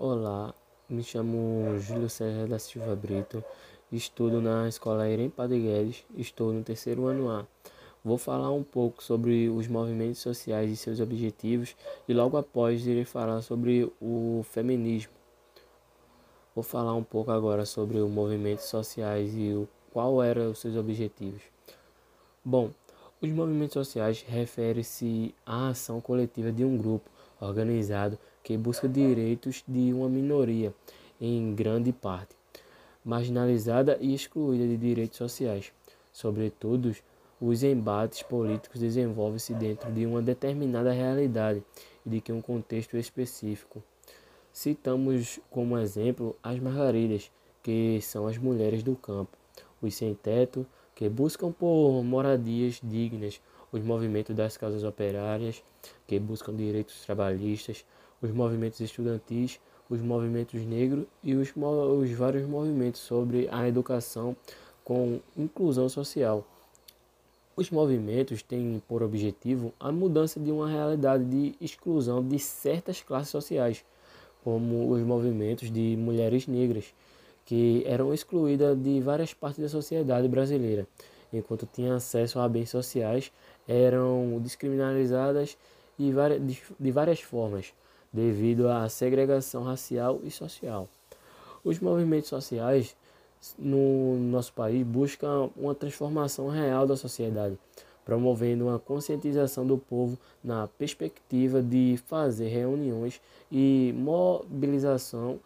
Olá, me chamo Júlio César da Silva Brito, estudo na Escola Irem Padre Guedes, estou no terceiro ano A. Vou falar um pouco sobre os movimentos sociais e seus objetivos e logo após irei falar sobre o feminismo. Vou falar um pouco agora sobre os movimentos sociais e o, qual eram os seus objetivos. Bom, os movimentos sociais referem-se à ação coletiva de um grupo organizado que busca direitos de uma minoria, em grande parte, marginalizada e excluída de direitos sociais. Sobretudo, os embates políticos desenvolvem-se dentro de uma determinada realidade e de que um contexto específico. Citamos como exemplo as margaridas, que são as mulheres do campo, os sem-teto, que buscam por moradias dignas, os movimentos das casas operárias, que buscam direitos trabalhistas, os movimentos estudantis, os movimentos negros e os, os vários movimentos sobre a educação com inclusão social. Os movimentos têm por objetivo a mudança de uma realidade de exclusão de certas classes sociais, como os movimentos de mulheres negras, que eram excluídas de várias partes da sociedade brasileira, enquanto tinham acesso a bens sociais, eram descriminalizadas de várias formas, devido à segregação racial e social. Os movimentos sociais no nosso país buscam uma transformação real da sociedade, promovendo uma conscientização do povo na perspectiva de fazer reuniões e mobilização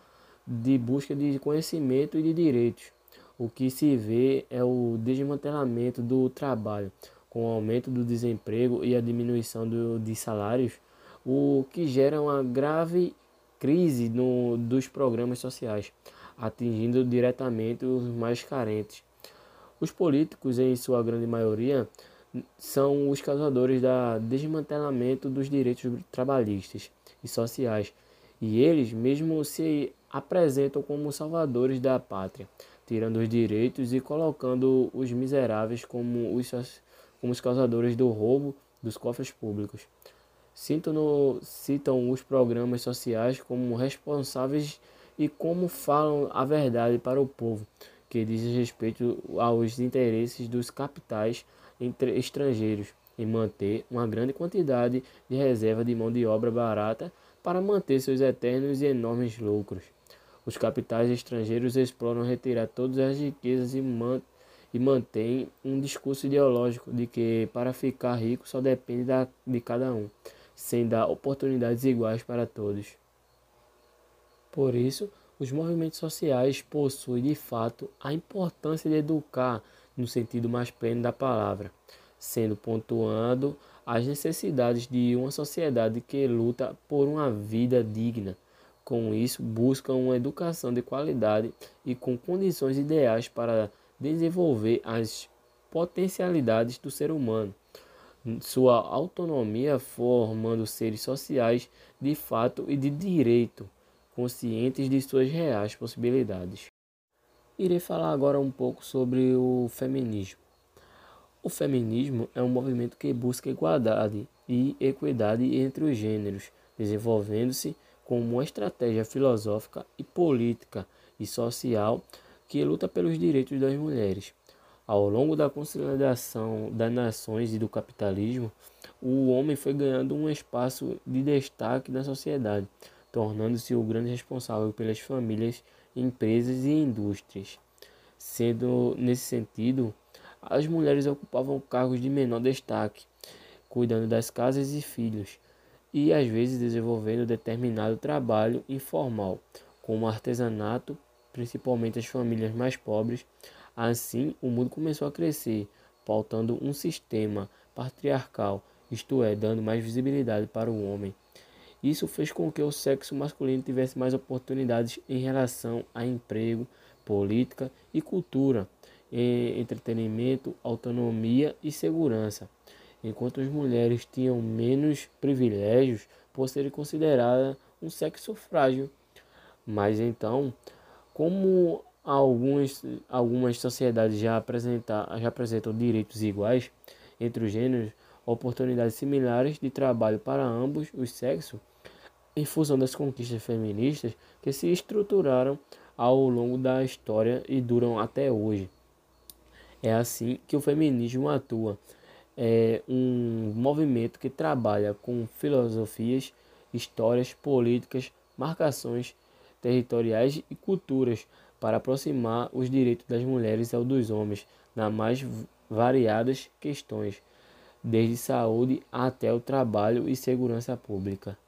de busca de conhecimento e de direitos. O que se vê é o desmantelamento do trabalho, com o aumento do desemprego e a diminuição do, de salários o que gera uma grave crise no, dos programas sociais, atingindo diretamente os mais carentes. Os políticos, em sua grande maioria, são os causadores da desmantelamento dos direitos trabalhistas e sociais, e eles mesmo se apresentam como salvadores da pátria, tirando os direitos e colocando os miseráveis como os, como os causadores do roubo dos cofres públicos citam, citam os programas sociais como responsáveis e como falam a verdade para o povo, que diz respeito aos interesses dos capitais estrangeiros em manter uma grande quantidade de reserva de mão de obra barata para manter seus eternos e enormes lucros. Os capitais estrangeiros exploram retirar todas as riquezas e, man e mantêm um discurso ideológico de que para ficar rico só depende da, de cada um sem dar oportunidades iguais para todos. Por isso, os movimentos sociais possuem de fato a importância de educar no sentido mais pleno da palavra, sendo pontuando as necessidades de uma sociedade que luta por uma vida digna. Com isso, buscam uma educação de qualidade e com condições ideais para desenvolver as potencialidades do ser humano sua autonomia formando seres sociais de fato e de direito, conscientes de suas reais possibilidades. Irei falar agora um pouco sobre o feminismo. O feminismo é um movimento que busca igualdade e equidade entre os gêneros, desenvolvendo-se como uma estratégia filosófica e política e social que luta pelos direitos das mulheres. Ao longo da consolidação das nações e do capitalismo, o homem foi ganhando um espaço de destaque na sociedade, tornando-se o grande responsável pelas famílias, empresas e indústrias. Sendo nesse sentido, as mulheres ocupavam cargos de menor destaque, cuidando das casas e filhos, e às vezes desenvolvendo determinado trabalho informal, como artesanato, principalmente as famílias mais pobres, Assim, o mundo começou a crescer, pautando um sistema patriarcal, isto é, dando mais visibilidade para o homem. Isso fez com que o sexo masculino tivesse mais oportunidades em relação a emprego, política e cultura, entretenimento, autonomia e segurança, enquanto as mulheres tinham menos privilégios por serem consideradas um sexo frágil. Mas então, como Algumas, algumas sociedades já, apresentar, já apresentam direitos iguais entre os gêneros, oportunidades similares de trabalho para ambos os sexos. em função das conquistas feministas que se estruturaram ao longo da história e duram até hoje. É assim que o feminismo atua. É um movimento que trabalha com filosofias, histórias, políticas, marcações territoriais e culturas para aproximar os direitos das mulheres ao dos homens nas mais variadas questões, desde saúde até o trabalho e segurança pública.